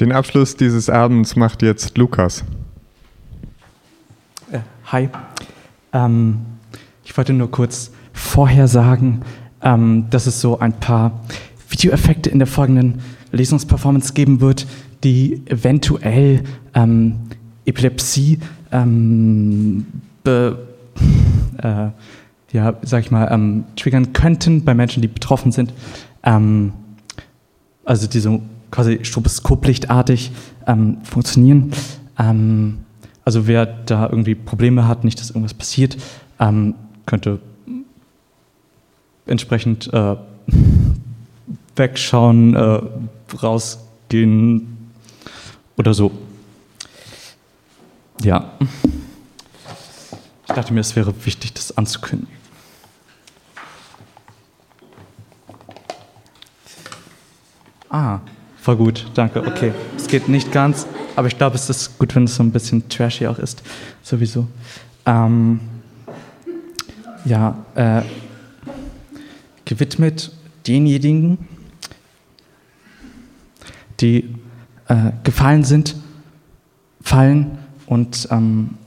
Den Abschluss dieses Abends macht jetzt Lukas. Äh, hi. Ähm, ich wollte nur kurz vorher sagen, ähm, dass es so ein paar Videoeffekte in der folgenden Lesungsperformance geben wird, die eventuell ähm, Epilepsie ähm, be, äh, ja, sag ich mal, ähm, triggern könnten bei Menschen, die betroffen sind. Ähm, also die so quasi stroboskoplichtartig ähm, funktionieren. Ähm, also wer da irgendwie Probleme hat, nicht, dass irgendwas passiert, ähm, könnte entsprechend äh, wegschauen, äh, rausgehen oder so. Ja. Ich dachte mir, es wäre wichtig, das anzukündigen. Ah, voll gut, danke. Okay, es geht nicht ganz, aber ich glaube, es ist gut, wenn es so ein bisschen trashy auch ist, sowieso. Ähm, ja, äh, gewidmet denjenigen, die äh, gefallen sind, fallen und ähm,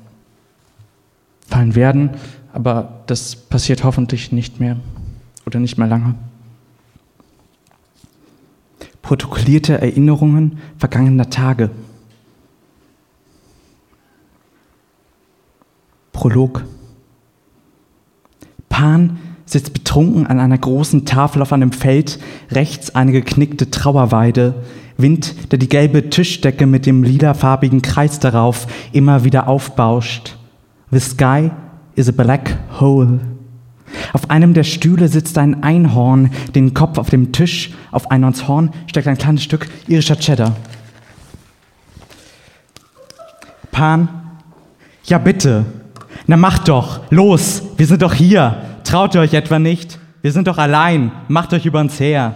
fallen werden, aber das passiert hoffentlich nicht mehr oder nicht mehr lange. Protokollierte Erinnerungen vergangener Tage. Prolog. Pan sitzt betrunken an einer großen Tafel auf einem Feld, rechts eine geknickte Trauerweide, Wind, der die gelbe Tischdecke mit dem lilafarbigen Kreis darauf immer wieder aufbauscht. The sky is a black hole. Auf einem der Stühle sitzt ein Einhorn, den Kopf auf dem Tisch. Auf Einhornshorn steckt ein kleines Stück irischer Cheddar. Pan, ja bitte. Na macht doch, los, wir sind doch hier. Traut ihr euch etwa nicht? Wir sind doch allein, macht euch über uns her.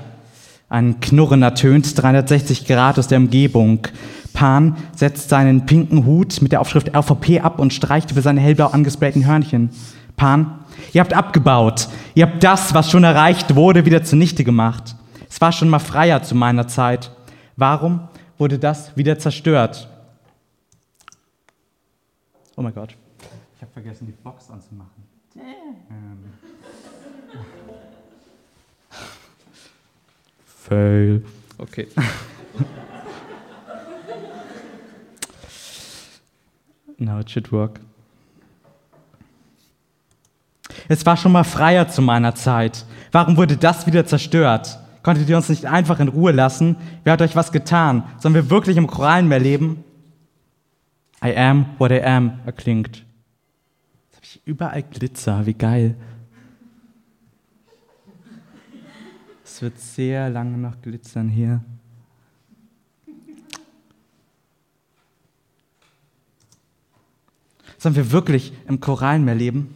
Ein Knurren ertönt 360 Grad aus der Umgebung. Pan setzt seinen pinken Hut mit der Aufschrift RVP ab und streicht über seine hellblau angesprayten Hörnchen. Pan, ihr habt abgebaut. Ihr habt das, was schon erreicht wurde, wieder zunichte gemacht. Es war schon mal freier zu meiner Zeit. Warum wurde das wieder zerstört? Oh mein Gott. Ich habe vergessen, die Box anzumachen. Ähm. Fail. Okay. Now it should work. Es war schon mal freier zu meiner Zeit. Warum wurde das wieder zerstört? Konntet ihr uns nicht einfach in Ruhe lassen? Wer hat euch was getan? Sollen wir wirklich im Korallenmeer leben? I am what I am erklingt. Jetzt habe ich überall Glitzer, wie geil. Es wird sehr lange noch glitzern hier. Sollen wir wirklich im Korallenmeer leben?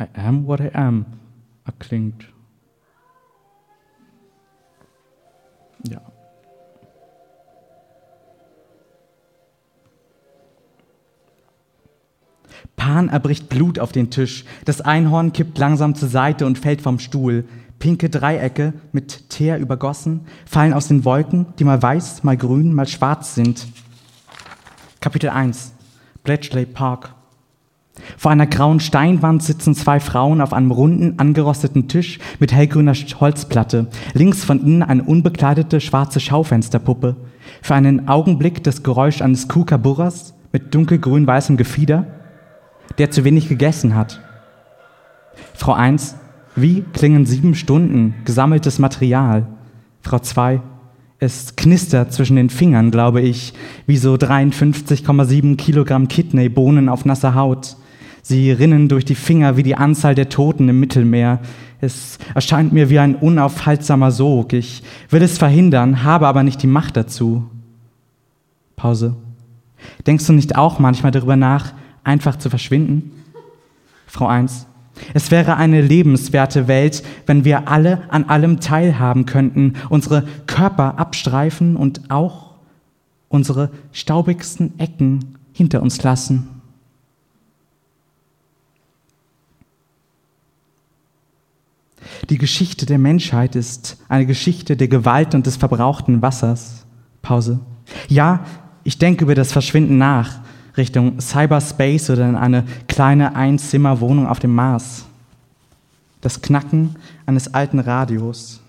I am what I am erklingt. Ja. Pan erbricht Blut auf den Tisch. Das Einhorn kippt langsam zur Seite und fällt vom Stuhl. Pinke Dreiecke mit Teer übergossen fallen aus den Wolken, die mal weiß, mal grün, mal schwarz sind. Kapitel 1 Bletchley Park vor einer grauen Steinwand sitzen zwei Frauen auf einem runden, angerosteten Tisch mit hellgrüner Holzplatte. Links von ihnen eine unbekleidete schwarze Schaufensterpuppe. Für einen Augenblick das Geräusch eines Kookaburras mit dunkelgrün-weißem Gefieder, der zu wenig gegessen hat. Frau 1, wie klingen sieben Stunden gesammeltes Material? Frau 2, es knistert zwischen den Fingern, glaube ich, wie so 53,7 Kilogramm Kidneybohnen auf nasser Haut. Sie rinnen durch die Finger wie die Anzahl der Toten im Mittelmeer. Es erscheint mir wie ein unaufhaltsamer Sog. Ich will es verhindern, habe aber nicht die Macht dazu. Pause. Denkst du nicht auch manchmal darüber nach, einfach zu verschwinden? Frau 1. Es wäre eine lebenswerte Welt, wenn wir alle an allem teilhaben könnten, unsere Körper abstreifen und auch unsere staubigsten Ecken hinter uns lassen. Die Geschichte der Menschheit ist eine Geschichte der Gewalt und des verbrauchten Wassers. Pause. Ja, ich denke über das Verschwinden nach, Richtung Cyberspace oder in eine kleine Einzimmerwohnung auf dem Mars. Das Knacken eines alten Radios.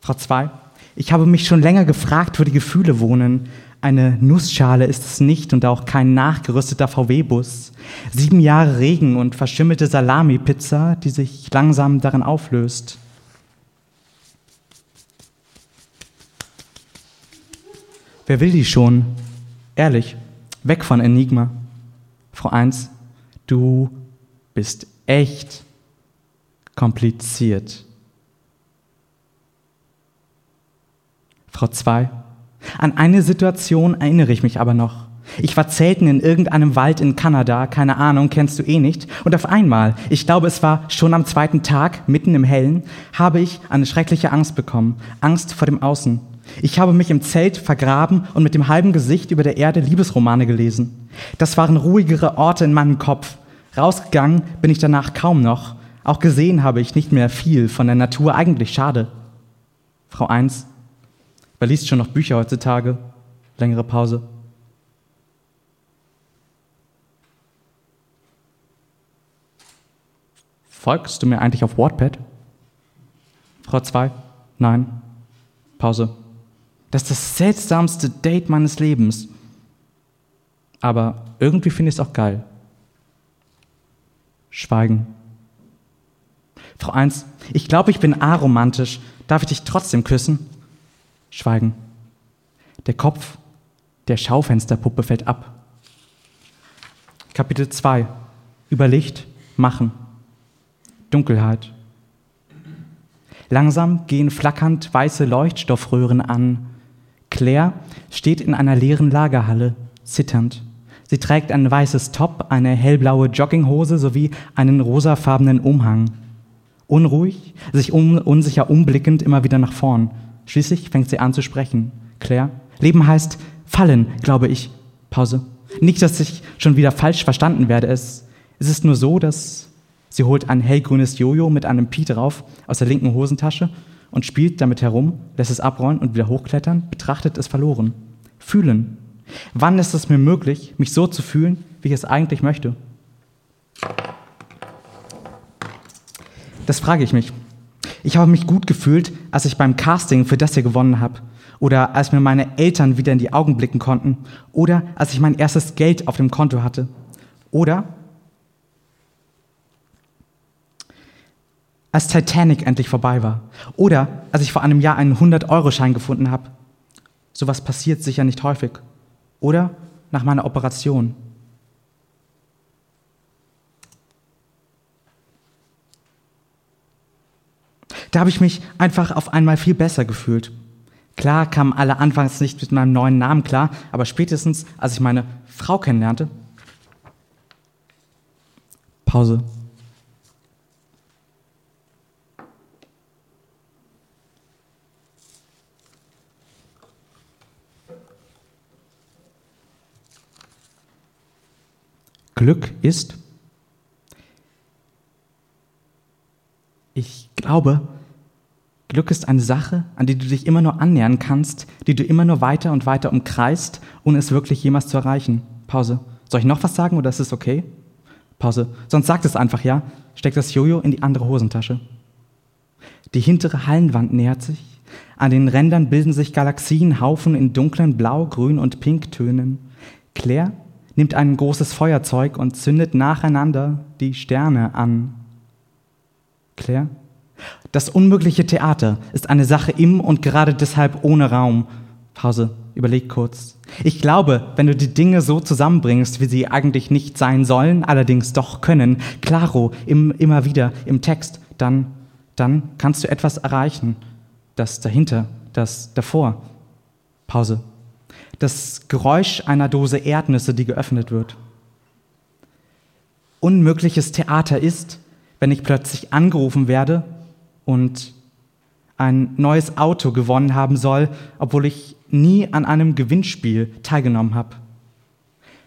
Frau 2, ich habe mich schon länger gefragt, wo die Gefühle wohnen. Eine Nussschale ist es nicht und auch kein nachgerüsteter VW-Bus. Sieben Jahre Regen und verschimmelte Salami-Pizza, die sich langsam darin auflöst. Wer will die schon? Ehrlich, weg von Enigma. Frau 1, du bist echt kompliziert. Frau 2, an eine Situation erinnere ich mich aber noch. Ich war zelten in irgendeinem Wald in Kanada, keine Ahnung, kennst du eh nicht. Und auf einmal, ich glaube, es war schon am zweiten Tag, mitten im Hellen, habe ich eine schreckliche Angst bekommen. Angst vor dem Außen. Ich habe mich im Zelt vergraben und mit dem halben Gesicht über der Erde Liebesromane gelesen. Das waren ruhigere Orte in meinem Kopf. Rausgegangen bin ich danach kaum noch. Auch gesehen habe ich nicht mehr viel von der Natur. Eigentlich schade. Frau 1. Wer liest schon noch Bücher heutzutage? Längere Pause. Folgst du mir eigentlich auf Wattpad? Frau 2. Nein. Pause. Das ist das seltsamste Date meines Lebens. Aber irgendwie finde ich es auch geil. Schweigen. Frau 1, ich glaube, ich bin aromantisch. Darf ich dich trotzdem küssen? Schweigen. Der Kopf der Schaufensterpuppe fällt ab. Kapitel 2. Über Licht machen. Dunkelheit. Langsam gehen flackernd weiße Leuchtstoffröhren an. Claire steht in einer leeren Lagerhalle, zitternd. Sie trägt ein weißes Top, eine hellblaue Jogginghose sowie einen rosafarbenen Umhang. Unruhig, sich um, unsicher umblickend immer wieder nach vorn. Schließlich fängt sie an zu sprechen. Claire, Leben heißt fallen, glaube ich. Pause. Nicht, dass ich schon wieder falsch verstanden werde. Es, es ist nur so, dass sie holt ein hellgrünes Jojo mit einem Pi drauf aus der linken Hosentasche und spielt damit herum, lässt es abrollen und wieder hochklettern, betrachtet es verloren. Fühlen. Wann ist es mir möglich, mich so zu fühlen, wie ich es eigentlich möchte? Das frage ich mich. Ich habe mich gut gefühlt, als ich beim Casting für das hier gewonnen habe. Oder als mir meine Eltern wieder in die Augen blicken konnten. Oder als ich mein erstes Geld auf dem Konto hatte. Oder als Titanic endlich vorbei war. Oder als ich vor einem Jahr einen 100-Euro-Schein gefunden habe. Sowas passiert sicher nicht häufig. Oder nach meiner Operation. Da habe ich mich einfach auf einmal viel besser gefühlt. Klar kamen alle anfangs nicht mit meinem neuen Namen klar, aber spätestens, als ich meine Frau kennenlernte. Pause. Glück ist, ich glaube, Glück ist eine Sache, an die du dich immer nur annähern kannst, die du immer nur weiter und weiter umkreist, ohne es wirklich jemals zu erreichen. Pause. Soll ich noch was sagen oder ist es okay? Pause. Sonst sag es einfach, ja? Steck das Jojo in die andere Hosentasche. Die hintere Hallenwand nähert sich. An den Rändern bilden sich Galaxienhaufen in dunklen Blau, Grün und Pinktönen. Claire nimmt ein großes Feuerzeug und zündet nacheinander die Sterne an. Claire? Das unmögliche Theater ist eine Sache im und gerade deshalb ohne Raum. Pause, überleg kurz. Ich glaube, wenn du die Dinge so zusammenbringst, wie sie eigentlich nicht sein sollen, allerdings doch können, claro, im, immer wieder im Text, dann, dann kannst du etwas erreichen. Das dahinter, das davor. Pause das Geräusch einer Dose Erdnüsse, die geöffnet wird. Unmögliches Theater ist, wenn ich plötzlich angerufen werde und ein neues Auto gewonnen haben soll, obwohl ich nie an einem Gewinnspiel teilgenommen habe.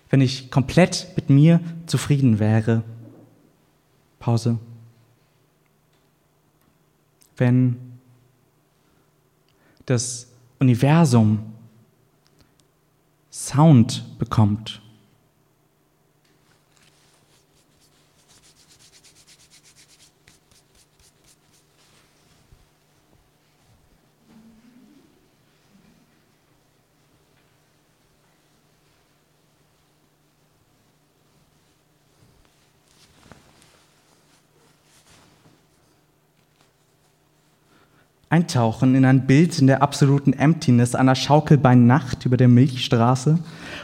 Wenn ich komplett mit mir zufrieden wäre. Pause. wenn das Universum Sound bekommt. Eintauchen in ein Bild in der absoluten Emptiness einer Schaukel bei Nacht über der Milchstraße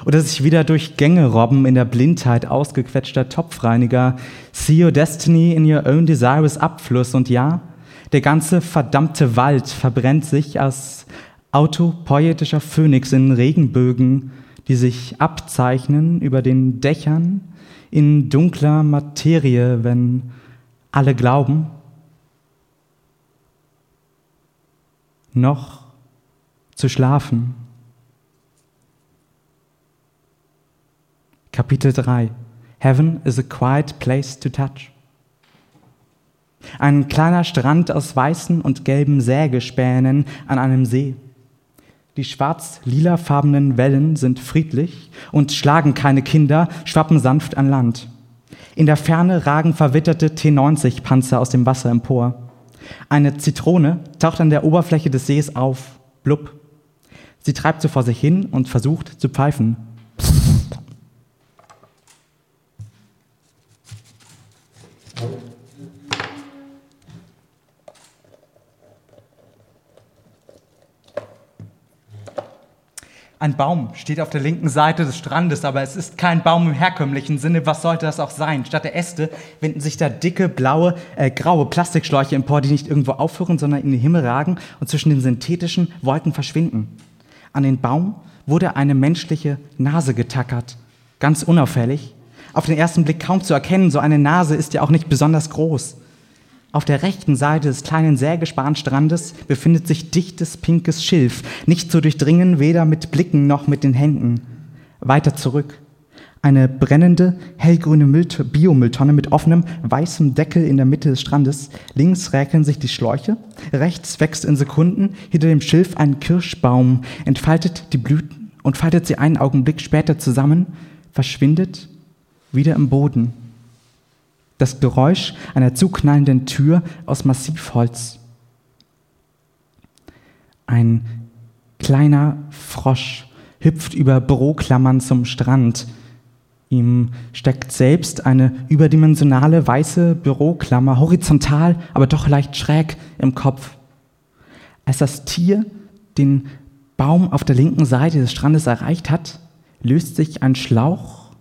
oder sich wieder durch Gänge robben in der Blindheit ausgequetschter Topfreiniger. See your destiny in your own desirous Abfluss und ja, der ganze verdammte Wald verbrennt sich als autopoetischer Phönix in Regenbögen, die sich abzeichnen über den Dächern in dunkler Materie, wenn alle glauben, noch zu schlafen. Kapitel 3 Heaven is a quiet place to touch. Ein kleiner Strand aus weißen und gelben Sägespänen an einem See. Die schwarz-lilafarbenen Wellen sind friedlich und schlagen keine Kinder, schwappen sanft an Land. In der Ferne ragen verwitterte T-90-Panzer aus dem Wasser empor. Eine Zitrone taucht an der Oberfläche des Sees auf. Blub. Sie treibt so vor sich hin und versucht zu pfeifen. Ein Baum steht auf der linken Seite des Strandes, aber es ist kein Baum im herkömmlichen Sinne. Was sollte das auch sein? Statt der Äste winden sich da dicke, blaue, äh, graue Plastikschläuche empor, die nicht irgendwo aufhören, sondern in den Himmel ragen und zwischen den synthetischen Wolken verschwinden. An den Baum wurde eine menschliche Nase getackert, ganz unauffällig. Auf den ersten Blick kaum zu erkennen, so eine Nase ist ja auch nicht besonders groß. Auf der rechten Seite des kleinen Sägespanstrandes befindet sich dichtes pinkes Schilf, nicht zu durchdringen weder mit Blicken noch mit den Händen. Weiter zurück. Eine brennende, hellgrüne Biomülltonne mit offenem, weißem Deckel in der Mitte des Strandes. Links räkeln sich die Schläuche. Rechts wächst in Sekunden hinter dem Schilf ein Kirschbaum, entfaltet die Blüten und faltet sie einen Augenblick später zusammen, verschwindet wieder im Boden das Geräusch einer zuknallenden Tür aus Massivholz. Ein kleiner Frosch hüpft über Büroklammern zum Strand. Ihm steckt selbst eine überdimensionale weiße Büroklammer horizontal, aber doch leicht schräg im Kopf. Als das Tier den Baum auf der linken Seite des Strandes erreicht hat, löst sich ein Schlauch,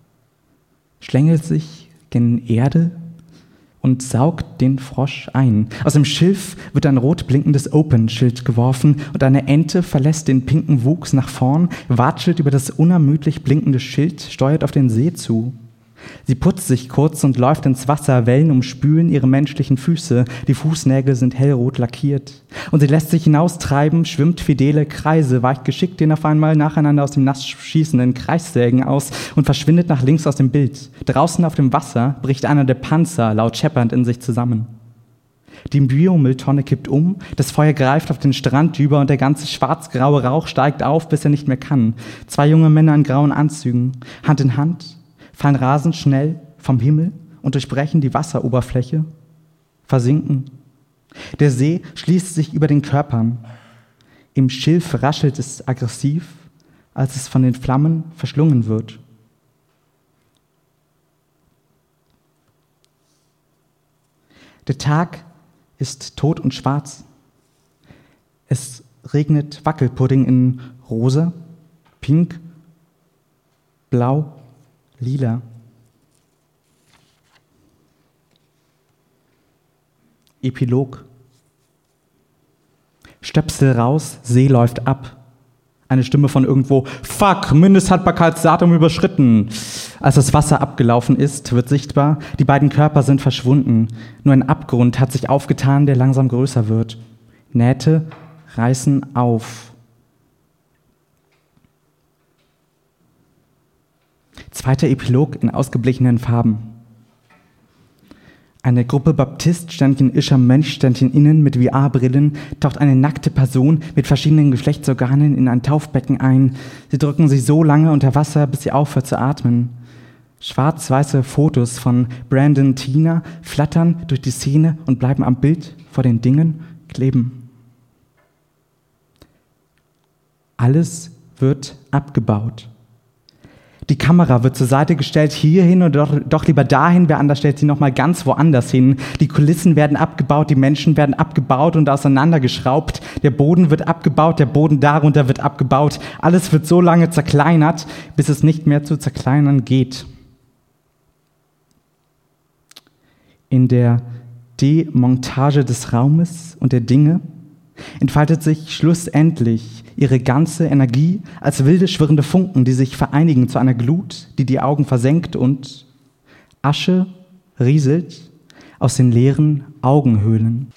schlängelt sich gen Erde und saugt den Frosch ein. Aus dem Schilf wird ein rot blinkendes Open-Schild geworfen und eine Ente verlässt den pinken Wuchs nach vorn, watschelt über das unermüdlich blinkende Schild, steuert auf den See zu. Sie putzt sich kurz und läuft ins Wasser, Wellen umspülen ihre menschlichen Füße, die Fußnägel sind hellrot lackiert. Und sie lässt sich hinaustreiben, schwimmt fidele Kreise, weicht geschickt den auf einmal nacheinander aus dem nass schießenden Kreissägen aus und verschwindet nach links aus dem Bild. Draußen auf dem Wasser bricht einer der Panzer laut scheppernd in sich zusammen. Die Biomülltonne kippt um, das Feuer greift auf den Strand über und der ganze schwarz-graue Rauch steigt auf, bis er nicht mehr kann. Zwei junge Männer in grauen Anzügen, Hand in Hand, fallen rasend schnell vom Himmel und durchbrechen die Wasseroberfläche, versinken. Der See schließt sich über den Körpern. Im Schilf raschelt es aggressiv, als es von den Flammen verschlungen wird. Der Tag ist tot und schwarz. Es regnet Wackelpudding in rosa, pink, blau lila. Epilog. Stöpsel raus, See läuft ab. Eine Stimme von irgendwo, fuck, Mindesthaltbarkeitsdatum überschritten. Als das Wasser abgelaufen ist, wird sichtbar, die beiden Körper sind verschwunden. Nur ein Abgrund hat sich aufgetan, der langsam größer wird. Nähte reißen auf. Zweiter Epilog in ausgeblichenen Farben. Eine Gruppe Baptistständchen ischer Mönchständchen innen mit VR-Brillen taucht eine nackte Person mit verschiedenen Geschlechtsorganen in ein Taufbecken ein. Sie drücken sich so lange unter Wasser, bis sie aufhört zu atmen. Schwarz-weiße Fotos von Brandon Tina flattern durch die Szene und bleiben am Bild vor den Dingen kleben. Alles wird abgebaut. Die Kamera wird zur Seite gestellt, hierhin oder doch, doch lieber dahin, wer anders stellt sie nochmal ganz woanders hin. Die Kulissen werden abgebaut, die Menschen werden abgebaut und auseinandergeschraubt. Der Boden wird abgebaut, der Boden darunter wird abgebaut. Alles wird so lange zerkleinert, bis es nicht mehr zu zerkleinern geht. In der Demontage des Raumes und der Dinge entfaltet sich schlussendlich ihre ganze Energie als wilde schwirrende Funken, die sich vereinigen zu einer Glut, die die Augen versenkt und Asche rieselt aus den leeren Augenhöhlen.